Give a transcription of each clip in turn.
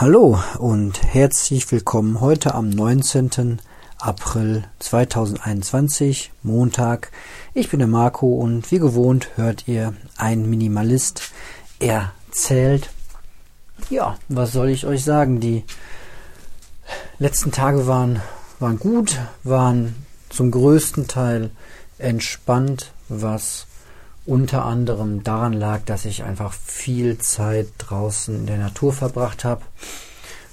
Hallo und herzlich willkommen heute am 19. April 2021, Montag. Ich bin der Marco und wie gewohnt hört ihr ein Minimalist erzählt. Ja, was soll ich euch sagen? Die letzten Tage waren, waren gut, waren zum größten Teil entspannt, was unter anderem daran lag, dass ich einfach viel Zeit draußen in der Natur verbracht habe.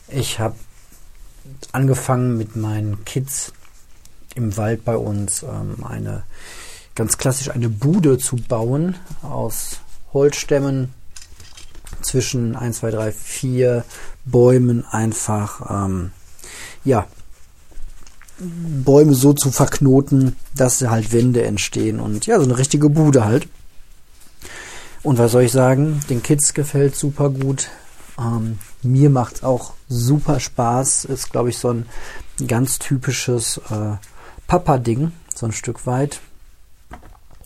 Ich habe angefangen mit meinen Kids im Wald bei uns ähm, eine ganz klassisch eine Bude zu bauen aus Holzstämmen zwischen 1, 2, 3, 4 Bäumen einfach ähm, ja Bäume so zu verknoten, dass halt Wände entstehen und ja, so eine richtige Bude halt. Und was soll ich sagen? Den Kids gefällt super gut. Ähm, mir macht es auch super Spaß. Ist, glaube ich, so ein ganz typisches äh, Papa-Ding, so ein Stück weit.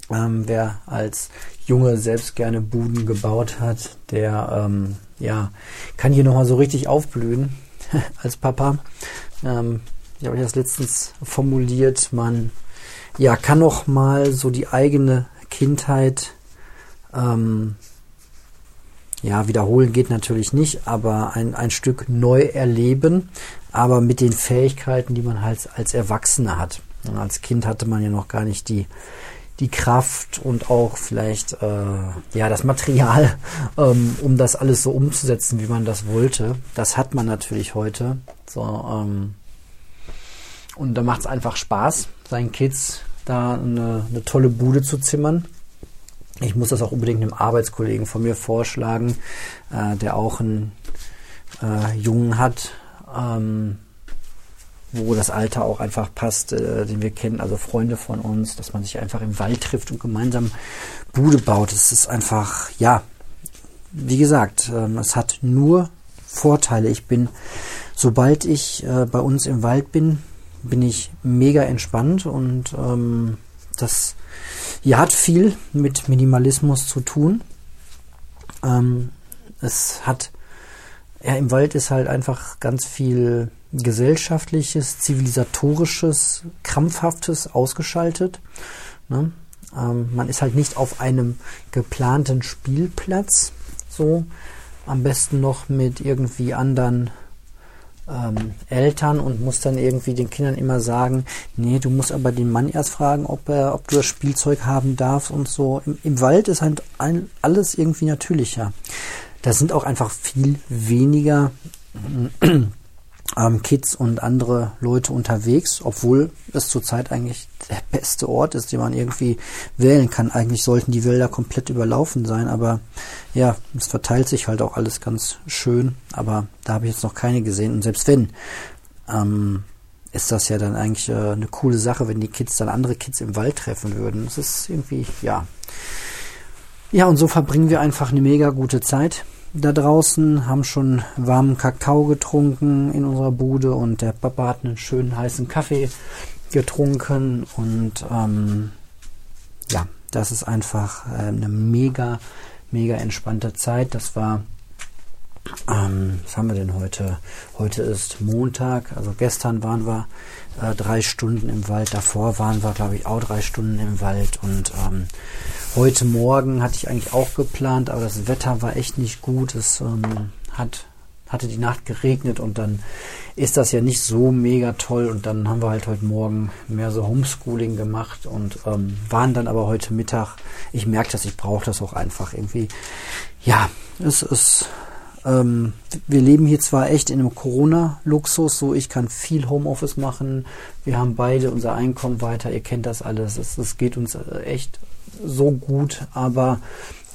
Ähm, wer als Junge selbst gerne Buden gebaut hat, der ähm, ja, kann hier nochmal so richtig aufblühen als Papa. Ähm, ich habe das letztens formuliert, man ja, kann noch mal so die eigene Kindheit ähm, ja, wiederholen geht natürlich nicht, aber ein, ein Stück neu erleben, aber mit den Fähigkeiten, die man halt als Erwachsener hat. Und als Kind hatte man ja noch gar nicht die, die Kraft und auch vielleicht äh, ja das Material, ähm, um das alles so umzusetzen, wie man das wollte. Das hat man natürlich heute. So, ähm, und da macht es einfach Spaß, seinen Kids da eine, eine tolle Bude zu zimmern. Ich muss das auch unbedingt einem Arbeitskollegen von mir vorschlagen, äh, der auch einen äh, Jungen hat, ähm, wo das Alter auch einfach passt, äh, den wir kennen, also Freunde von uns, dass man sich einfach im Wald trifft und gemeinsam Bude baut. Es ist einfach, ja, wie gesagt, ähm, es hat nur Vorteile. Ich bin, sobald ich äh, bei uns im Wald bin, bin ich mega entspannt und ähm, das ja, hat viel mit Minimalismus zu tun. Ähm, es hat, ja, im Wald ist halt einfach ganz viel gesellschaftliches, zivilisatorisches, krampfhaftes ausgeschaltet. Ne? Ähm, man ist halt nicht auf einem geplanten Spielplatz, so am besten noch mit irgendwie anderen ähm, Eltern und muss dann irgendwie den Kindern immer sagen, nee, du musst aber den Mann erst fragen, ob er, ob du das Spielzeug haben darfst und so. Im, im Wald ist halt ein, alles irgendwie natürlicher. Da sind auch einfach viel weniger ähm, Kids und andere Leute unterwegs, obwohl es zurzeit eigentlich der beste Ort ist, den man irgendwie wählen kann. Eigentlich sollten die Wälder komplett überlaufen sein, aber ja, es verteilt sich halt auch alles ganz schön, aber da habe ich jetzt noch keine gesehen. Und selbst wenn, ähm, ist das ja dann eigentlich äh, eine coole Sache, wenn die Kids dann andere Kids im Wald treffen würden. Das ist irgendwie, ja. Ja, und so verbringen wir einfach eine mega gute Zeit da draußen, haben schon warmen Kakao getrunken in unserer Bude und der Papa hat einen schönen heißen Kaffee getrunken und ähm, ja, das ist einfach äh, eine mega, mega entspannte Zeit. Das war, ähm, was haben wir denn heute? Heute ist Montag, also gestern waren wir äh, drei Stunden im Wald, davor waren wir, glaube ich, auch drei Stunden im Wald und ähm, Heute Morgen hatte ich eigentlich auch geplant, aber das Wetter war echt nicht gut. Es ähm, hat, hatte die Nacht geregnet und dann ist das ja nicht so mega toll. Und dann haben wir halt heute Morgen mehr so Homeschooling gemacht und ähm, waren dann aber heute Mittag. Ich merke dass ich brauche das auch einfach irgendwie. Ja, es ist. Ähm, wir leben hier zwar echt in einem Corona-Luxus, so ich kann viel Homeoffice machen. Wir haben beide unser Einkommen weiter. Ihr kennt das alles. Es, es geht uns äh, echt so gut, aber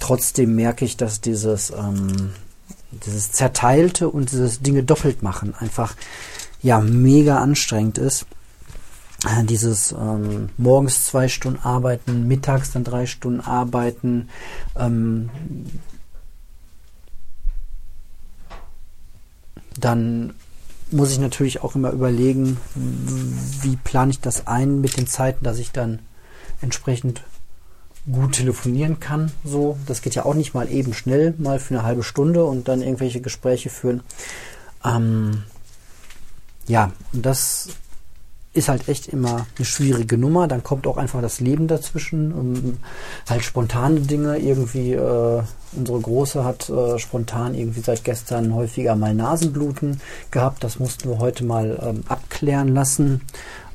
trotzdem merke ich, dass dieses, ähm, dieses Zerteilte und dieses Dinge doppelt machen einfach ja mega anstrengend ist. Äh, dieses ähm, morgens zwei Stunden arbeiten, mittags dann drei Stunden arbeiten, ähm, dann muss ich natürlich auch immer überlegen, wie plane ich das ein mit den Zeiten, dass ich dann entsprechend gut telefonieren kann. So, das geht ja auch nicht mal eben schnell, mal für eine halbe Stunde und dann irgendwelche Gespräche führen. Ähm, ja, und das ist halt echt immer eine schwierige Nummer. Dann kommt auch einfach das Leben dazwischen. Um, halt spontane Dinge. Irgendwie, äh, unsere Große hat äh, spontan irgendwie seit gestern häufiger mal Nasenbluten gehabt. Das mussten wir heute mal ähm, abklären lassen.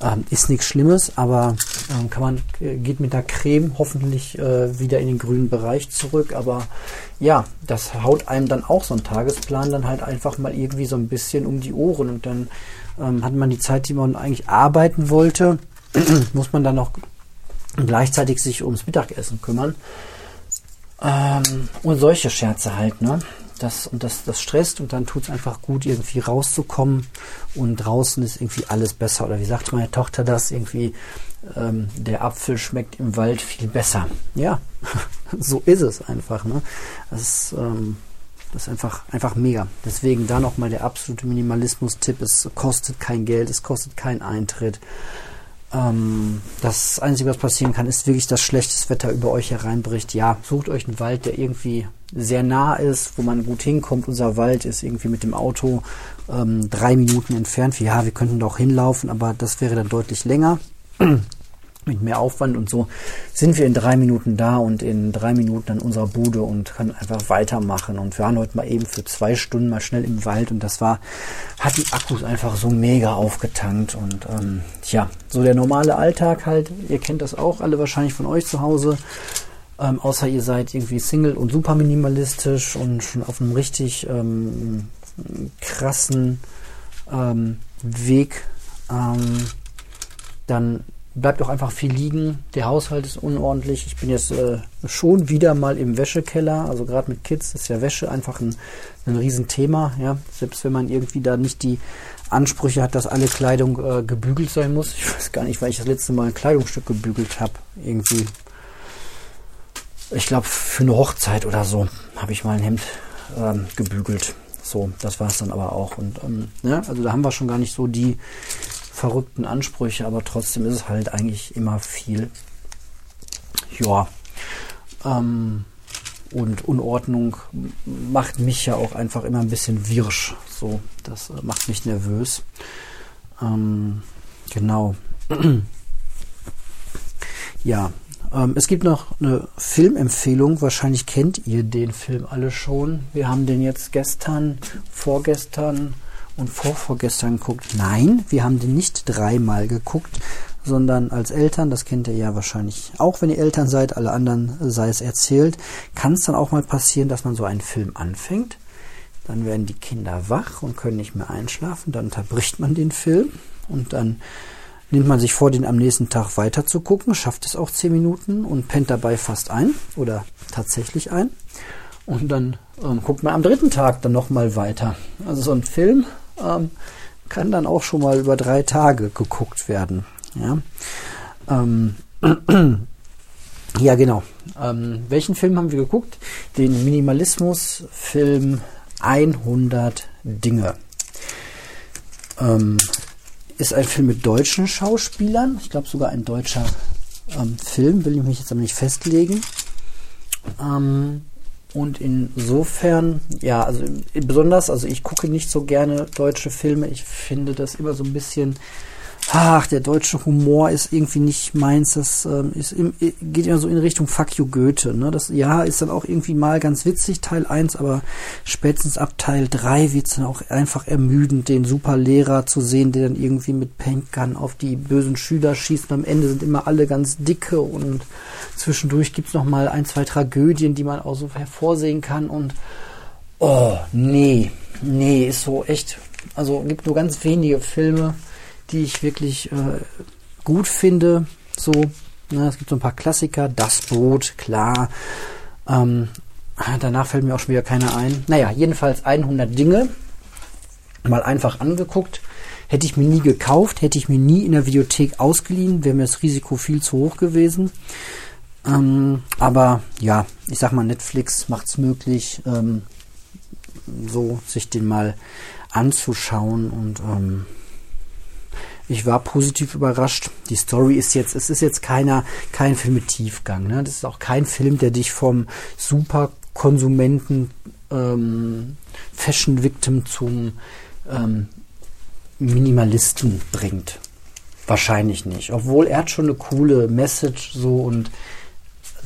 Ähm, ist nichts Schlimmes, aber ähm, kann man, äh, geht mit der Creme hoffentlich äh, wieder in den grünen Bereich zurück. Aber ja, das haut einem dann auch so ein Tagesplan dann halt einfach mal irgendwie so ein bisschen um die Ohren und dann ähm, hat man die Zeit, die man eigentlich arbeiten wollte, muss man dann noch gleichzeitig sich ums Mittagessen kümmern. Ähm, und solche Scherze halt, ne? Das, und das, das stresst und dann tut es einfach gut, irgendwie rauszukommen und draußen ist irgendwie alles besser. Oder wie sagt meine Tochter das? Irgendwie, ähm, der Apfel schmeckt im Wald viel besser. Ja, so ist es einfach, ne? Das, ähm, das ist einfach, einfach mega. Deswegen da nochmal der absolute Minimalismus-Tipp. Es kostet kein Geld, es kostet keinen Eintritt. Ähm, das Einzige, was passieren kann, ist wirklich, dass schlechtes Wetter über euch hereinbricht. Ja, sucht euch einen Wald, der irgendwie sehr nah ist, wo man gut hinkommt. Unser Wald ist irgendwie mit dem Auto ähm, drei Minuten entfernt. Ja, wir könnten doch hinlaufen, aber das wäre dann deutlich länger mit mehr Aufwand und so sind wir in drei Minuten da und in drei Minuten an unserer Bude und können einfach weitermachen. Und wir waren heute mal eben für zwei Stunden mal schnell im Wald und das war, hat die Akkus einfach so mega aufgetankt und ähm, ja, so der normale Alltag halt, ihr kennt das auch alle wahrscheinlich von euch zu Hause. Ähm, außer ihr seid irgendwie Single und super minimalistisch und schon auf einem richtig ähm, krassen ähm, Weg, ähm, dann bleibt auch einfach viel liegen. Der Haushalt ist unordentlich. Ich bin jetzt äh, schon wieder mal im Wäschekeller. Also gerade mit Kids ist ja Wäsche einfach ein, ein Riesenthema. Ja? Selbst wenn man irgendwie da nicht die Ansprüche hat, dass alle Kleidung äh, gebügelt sein muss. Ich weiß gar nicht, weil ich das letzte Mal ein Kleidungsstück gebügelt habe. Irgendwie. Ich glaube, für eine Hochzeit oder so habe ich mal ein Hemd ähm, gebügelt. So, das war es dann aber auch. Und ähm, ja, also da haben wir schon gar nicht so die verrückten Ansprüche, aber trotzdem ist es halt eigentlich immer viel. Ja. Ähm, und Unordnung macht mich ja auch einfach immer ein bisschen wirsch. So, das äh, macht mich nervös. Ähm, genau. ja, ähm, es gibt noch eine Filmempfehlung. Wahrscheinlich kennt ihr den Film alle schon. Wir haben den jetzt gestern, vorgestern und vorvorgestern geguckt. Nein, wir haben den nicht dreimal geguckt, sondern als Eltern, das kennt ihr ja wahrscheinlich auch, wenn ihr Eltern seid, alle anderen sei es erzählt, kann es dann auch mal passieren, dass man so einen Film anfängt. Dann werden die Kinder wach und können nicht mehr einschlafen. Dann unterbricht man den Film und dann nimmt man sich vor, den am nächsten Tag weiter zu gucken, schafft es auch zehn Minuten und pennt dabei fast ein oder tatsächlich ein. Und dann ähm, guckt man am dritten Tag dann nochmal weiter. Also so ein Film ähm, kann dann auch schon mal über drei Tage geguckt werden. Ja, ähm, ja genau. Ähm, welchen Film haben wir geguckt? Den Minimalismus-Film 100 Dinge. Ähm, ist ein Film mit deutschen Schauspielern. Ich glaube sogar ein deutscher ähm, Film, will ich mich jetzt aber nicht festlegen. Ähm, und insofern, ja, also besonders, also ich gucke nicht so gerne deutsche Filme. Ich finde das immer so ein bisschen, ach, der deutsche Humor ist irgendwie nicht meins. Das ähm, ist im, geht immer so in Richtung Fuck you Goethe. Ne? Das ja ist dann auch irgendwie mal ganz witzig, Teil 1, aber spätestens ab Teil 3 wird es dann auch einfach ermüdend, den Superlehrer zu sehen, der dann irgendwie mit Paintgun auf die bösen Schüler schießt. Und am Ende sind immer alle ganz dicke und zwischendurch gibt es noch mal ein, zwei Tragödien, die man auch so hervorsehen kann. Und oh, nee, nee, ist so echt. Also gibt nur ganz wenige Filme, die ich wirklich äh, gut finde. So, ne, es gibt so ein paar Klassiker. Das Boot, klar. Ähm, danach fällt mir auch schon wieder keiner ein. Naja, jedenfalls 100 Dinge. Mal einfach angeguckt. Hätte ich mir nie gekauft, hätte ich mir nie in der Videothek ausgeliehen, wäre mir das Risiko viel zu hoch gewesen. Ähm, aber ja, ich sag mal, Netflix macht es möglich, ähm, so sich den mal anzuschauen und ähm, ich war positiv überrascht. Die Story ist jetzt, es ist jetzt keiner, kein Film mit Tiefgang. Ne? Das ist auch kein Film, der dich vom Superkonsumenten ähm, Fashion Victim zum ähm, Minimalisten bringt. Wahrscheinlich nicht. Obwohl er hat schon eine coole Message so und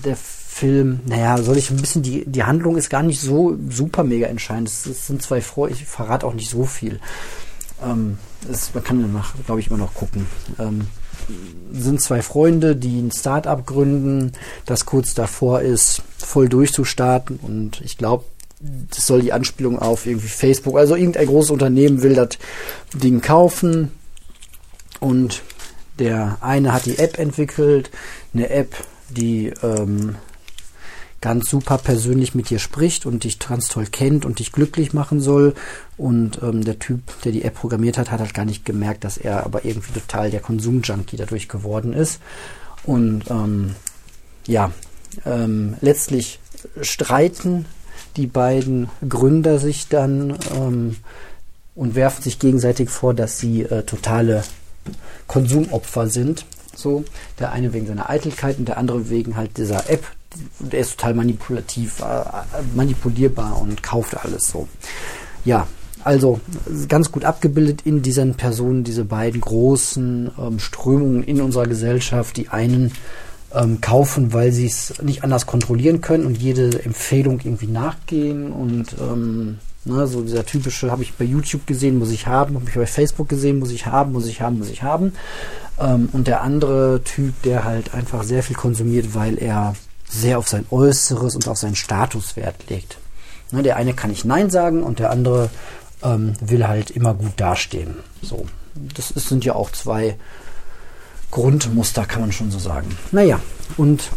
der Film, naja, soll ich ein bisschen, die, die Handlung ist gar nicht so super mega entscheidend. Es, sind zwei Freunde, ich verrate auch nicht so viel. Ähm, es, man kann danach, glaube ich, immer noch gucken. Ähm, sind zwei Freunde, die ein Start-up gründen, das kurz davor ist, voll durchzustarten und ich glaube, das soll die Anspielung auf irgendwie Facebook, also irgendein großes Unternehmen will das Ding kaufen und der eine hat die App entwickelt, eine App, die ähm, ganz super persönlich mit dir spricht und dich ganz toll kennt und dich glücklich machen soll. Und ähm, der Typ, der die App programmiert hat, hat halt gar nicht gemerkt, dass er aber irgendwie total der Konsumjunkie dadurch geworden ist. Und ähm, ja, ähm, letztlich streiten die beiden Gründer sich dann ähm, und werfen sich gegenseitig vor, dass sie äh, totale Konsumopfer sind. So, der eine wegen seiner Eitelkeit und der andere wegen halt dieser App. Der ist total manipulativ, äh, manipulierbar und kauft alles so. Ja, also ganz gut abgebildet in diesen Personen, diese beiden großen ähm, Strömungen in unserer Gesellschaft. Die einen ähm, kaufen, weil sie es nicht anders kontrollieren können und jede Empfehlung irgendwie nachgehen und ähm, Ne, so dieser typische, habe ich bei YouTube gesehen, muss ich haben, habe ich bei Facebook gesehen, muss ich haben, muss ich haben, muss ich haben. Ähm, und der andere Typ, der halt einfach sehr viel konsumiert, weil er sehr auf sein Äußeres und auf seinen Statuswert legt. Ne, der eine kann nicht Nein sagen und der andere ähm, will halt immer gut dastehen. So, das ist, sind ja auch zwei Grundmuster, kann man schon so sagen. Naja, und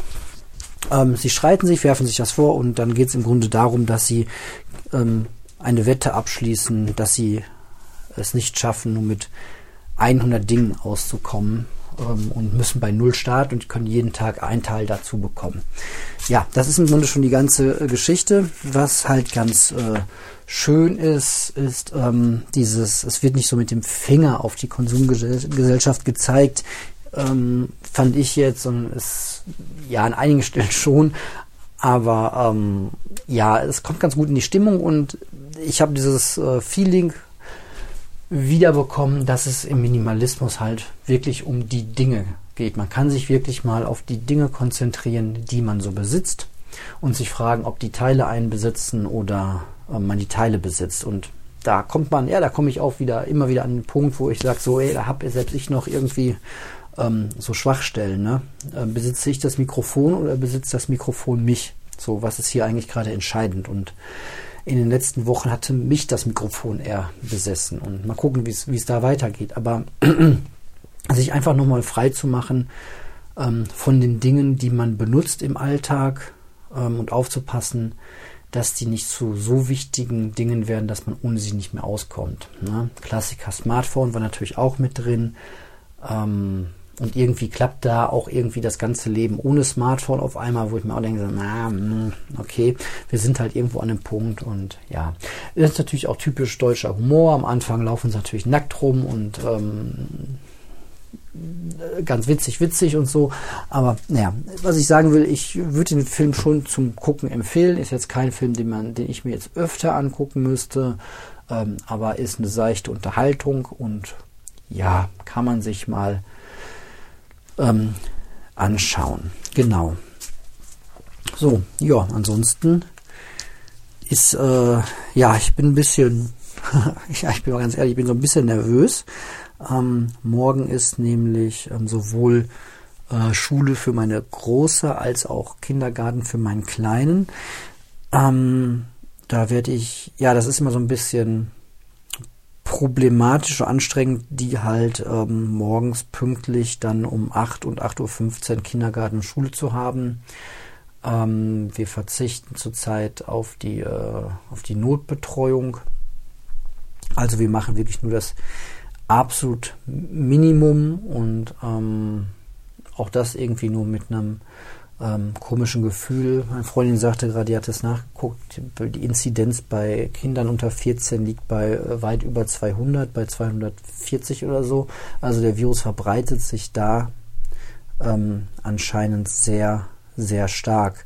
ähm, sie streiten sich, werfen sich das vor und dann geht es im Grunde darum, dass sie ähm, eine Wette abschließen, dass sie es nicht schaffen, nur mit 100 Dingen auszukommen ähm, und müssen bei Null starten und können jeden Tag einen Teil dazu bekommen. Ja, das ist im Grunde schon die ganze äh, Geschichte. Was halt ganz äh, schön ist, ist ähm, dieses, es wird nicht so mit dem Finger auf die Konsumgesellschaft gezeigt, ähm, fand ich jetzt, sondern es, ja, an einigen Stellen schon, aber ähm, ja, es kommt ganz gut in die Stimmung und ich habe dieses äh, Feeling wiederbekommen, dass es im Minimalismus halt wirklich um die Dinge geht. Man kann sich wirklich mal auf die Dinge konzentrieren, die man so besitzt und sich fragen, ob die Teile einen besitzen oder äh, man die Teile besitzt. Und da kommt man, ja, da komme ich auch wieder immer wieder an den Punkt, wo ich sage, so, ey, da habe selbst ich noch irgendwie ähm, so Schwachstellen. Ne? Äh, besitze ich das Mikrofon oder besitzt das Mikrofon mich? So, was ist hier eigentlich gerade entscheidend? Und in den letzten Wochen hatte mich das Mikrofon eher besessen. Und mal gucken, wie es da weitergeht. Aber sich einfach nochmal frei zu machen ähm, von den Dingen, die man benutzt im Alltag ähm, und aufzupassen, dass die nicht zu so wichtigen Dingen werden, dass man ohne sie nicht mehr auskommt. Ne? Klassiker Smartphone war natürlich auch mit drin. Ähm, und irgendwie klappt da auch irgendwie das ganze Leben ohne Smartphone auf einmal, wo ich mir auch denke, na, hm, okay, wir sind halt irgendwo an einem Punkt und ja. Das ist natürlich auch typisch deutscher Humor. Am Anfang laufen sie natürlich nackt rum und ähm, ganz witzig, witzig und so. Aber naja, was ich sagen will, ich würde den Film schon zum Gucken empfehlen. Ist jetzt kein Film, den man, den ich mir jetzt öfter angucken müsste, ähm, aber ist eine seichte Unterhaltung und ja, kann man sich mal ähm, anschauen. Genau. So, ja, ansonsten ist, äh, ja, ich bin ein bisschen, ja, ich bin mal ganz ehrlich, ich bin so ein bisschen nervös. Ähm, morgen ist nämlich ähm, sowohl äh, Schule für meine Große als auch Kindergarten für meinen Kleinen. Ähm, da werde ich, ja, das ist immer so ein bisschen problematisch anstrengend, die halt ähm, morgens pünktlich dann um 8 und 8.15 Uhr Kindergarten und Schule zu haben. Ähm, wir verzichten zurzeit auf die, äh, auf die Notbetreuung. Also wir machen wirklich nur das absolut Minimum und ähm, auch das irgendwie nur mit einem ähm, komischen Gefühl. Meine Freundin sagte gerade, die hat es nachgeguckt, die Inzidenz bei Kindern unter 14 liegt bei äh, weit über 200, bei 240 oder so. Also der Virus verbreitet sich da ähm, anscheinend sehr, sehr stark.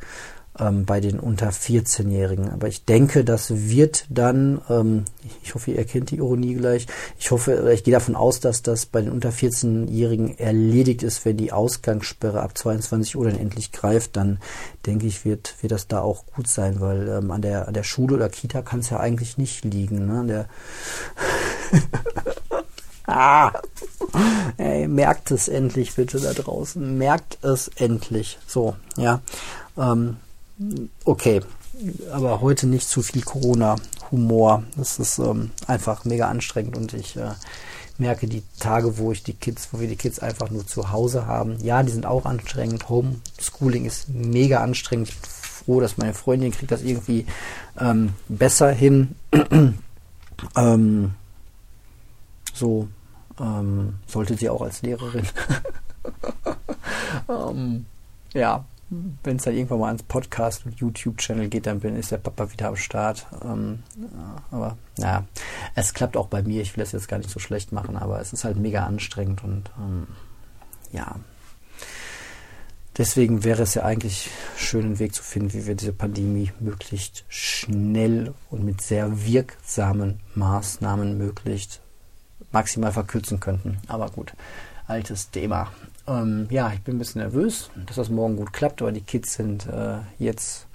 Ähm, bei den unter 14-Jährigen. Aber ich denke, das wird dann, ähm, ich hoffe, ihr erkennt die Ironie gleich, ich hoffe, ich gehe davon aus, dass das bei den unter 14-Jährigen erledigt ist, wenn die Ausgangssperre ab 22 Uhr dann endlich greift, dann denke ich, wird, wird das da auch gut sein, weil ähm, an, der, an der Schule oder Kita kann es ja eigentlich nicht liegen. Ne? An der Ah, ey, merkt es endlich bitte da draußen. Merkt es endlich. So, ja. Ähm, okay, aber heute nicht zu viel Corona-Humor. Das ist ähm, einfach mega anstrengend und ich äh, merke die Tage, wo ich die Kids, wo wir die Kids einfach nur zu Hause haben. Ja, die sind auch anstrengend. Homeschooling ist mega anstrengend. Ich bin froh, dass meine Freundin kriegt das irgendwie ähm, besser hin. ähm, so ähm, sollte sie auch als Lehrerin. ähm, ja, wenn es dann irgendwann mal ans Podcast und YouTube-Channel geht, dann bin, ist der Papa wieder am Start. Ähm, aber naja, es klappt auch bei mir. Ich will das jetzt gar nicht so schlecht machen, aber es ist halt mega anstrengend und ähm, ja. Deswegen wäre es ja eigentlich schön, einen Weg zu finden, wie wir diese Pandemie möglichst schnell und mit sehr wirksamen Maßnahmen möglichst maximal verkürzen könnten. Aber gut, altes Thema. Ähm, ja, ich bin ein bisschen nervös, dass das morgen gut klappt, aber die Kids sind äh, jetzt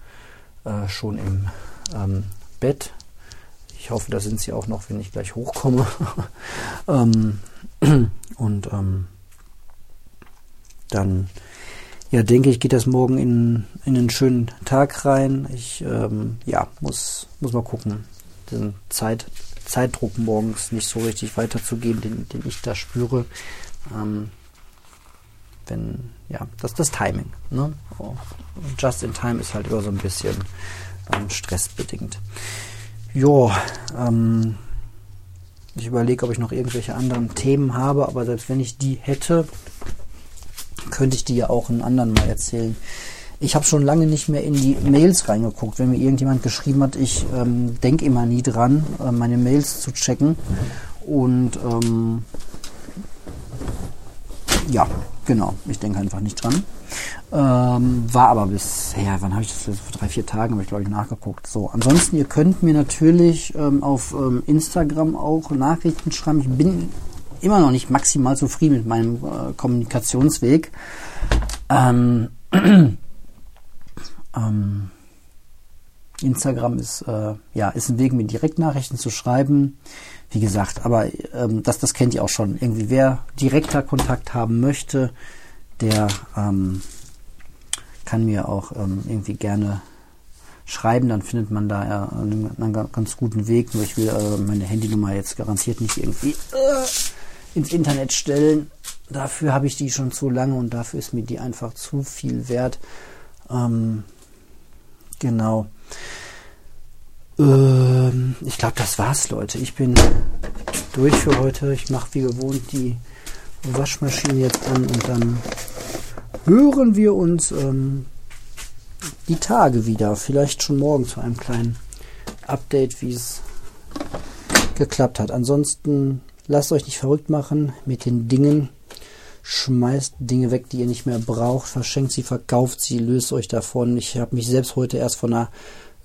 äh, schon im ähm, Bett. Ich hoffe, da sind sie auch noch, wenn ich gleich hochkomme. ähm, und ähm, dann, ja, denke ich, geht das morgen in, in einen schönen Tag rein. Ich, ähm, ja, muss, muss mal gucken. Den Zeit, Zeitdruck morgens nicht so richtig weiterzugeben, den, den ich da spüre. Ähm, wenn, ja, das ist das Timing. Ne? Oh. Just in time ist halt immer so ein bisschen ähm, stressbedingt. Ja, ähm, ich überlege, ob ich noch irgendwelche anderen Themen habe, aber selbst wenn ich die hätte, könnte ich die ja auch einen anderen mal erzählen. Ich habe schon lange nicht mehr in die Mails reingeguckt. Wenn mir irgendjemand geschrieben hat, ich ähm, denke immer nie dran, äh, meine Mails zu checken. Und ähm, ja, genau. Ich denke einfach nicht dran. Ähm, war aber bisher, wann habe ich das? Vor drei, vier Tagen habe ich, glaube ich, nachgeguckt. So, ansonsten, ihr könnt mir natürlich ähm, auf ähm, Instagram auch Nachrichten schreiben. Ich bin immer noch nicht maximal zufrieden mit meinem äh, Kommunikationsweg. Ähm, ähm, Instagram ist, äh, ja, ist ein Weg, mir Direktnachrichten zu schreiben. Wie gesagt, aber ähm, das, das kennt ihr auch schon. Irgendwie, wer direkter Kontakt haben möchte, der ähm, kann mir auch ähm, irgendwie gerne schreiben, dann findet man da ja einen, einen, ganz guten Weg. Nur ich will äh, meine Handynummer jetzt garantiert nicht irgendwie äh, ins Internet stellen. Dafür habe ich die schon zu lange und dafür ist mir die einfach zu viel wert. Ähm, genau. Ähm, ich glaube, das war's, Leute. Ich bin durch für heute. Ich mache wie gewohnt die Waschmaschine jetzt an und dann hören wir uns ähm, die Tage wieder. Vielleicht schon morgen zu einem kleinen Update, wie es geklappt hat. Ansonsten lasst euch nicht verrückt machen mit den Dingen. Schmeißt Dinge weg, die ihr nicht mehr braucht, verschenkt sie, verkauft sie, löst euch davon. Ich habe mich selbst heute erst von einer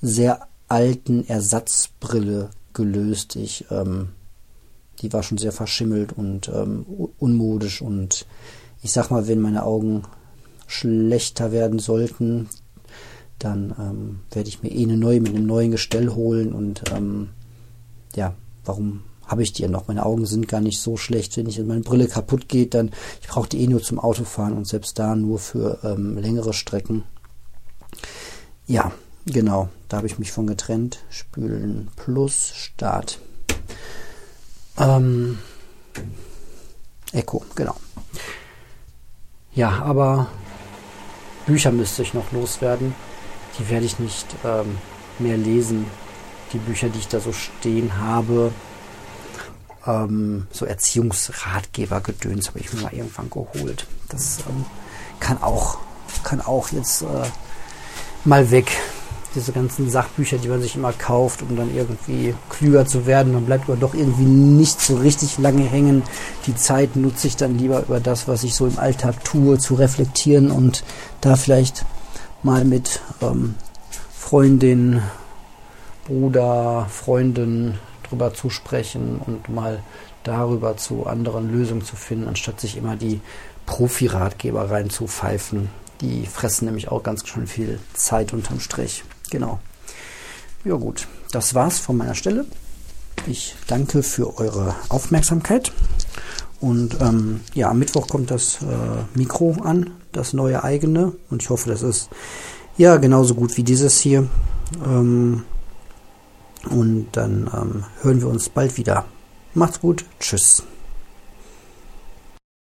sehr alten Ersatzbrille gelöst. Ich, ähm, die war schon sehr verschimmelt und ähm, unmodisch und ich sag mal, wenn meine Augen schlechter werden sollten, dann ähm, werde ich mir eh eine neue mit einem neuen Gestell holen und ähm, ja, warum habe ich die ja noch? Meine Augen sind gar nicht so schlecht. Wenn ich meine Brille kaputt geht, dann ich brauche die eh nur zum Autofahren und selbst da nur für ähm, längere Strecken. Ja, genau, da habe ich mich von getrennt. Spülen plus Start. Ähm, Echo, genau. Ja, aber Bücher müsste ich noch loswerden. Die werde ich nicht ähm, mehr lesen. Die Bücher, die ich da so stehen habe, ähm, so Erziehungsratgeber-Gedöns habe ich mir mal irgendwann geholt. Das ähm, kann auch, kann auch jetzt äh, mal weg. Diese ganzen Sachbücher, die man sich immer kauft, um dann irgendwie klüger zu werden. Man bleibt aber doch irgendwie nicht so richtig lange hängen. Die Zeit nutze ich dann lieber über das, was ich so im Alltag tue, zu reflektieren und da vielleicht mal mit ähm, Freundin, Bruder, Freundin drüber zu sprechen und mal darüber zu anderen Lösungen zu finden, anstatt sich immer die Profi-Ratgeber reinzupfeifen. Die fressen nämlich auch ganz schön viel Zeit unterm Strich. Genau. Ja gut, das war's von meiner Stelle. Ich danke für eure Aufmerksamkeit. Und ähm, ja, am Mittwoch kommt das äh, Mikro an, das neue eigene. Und ich hoffe, das ist ja genauso gut wie dieses hier. Ähm, und dann ähm, hören wir uns bald wieder. Macht's gut. Tschüss.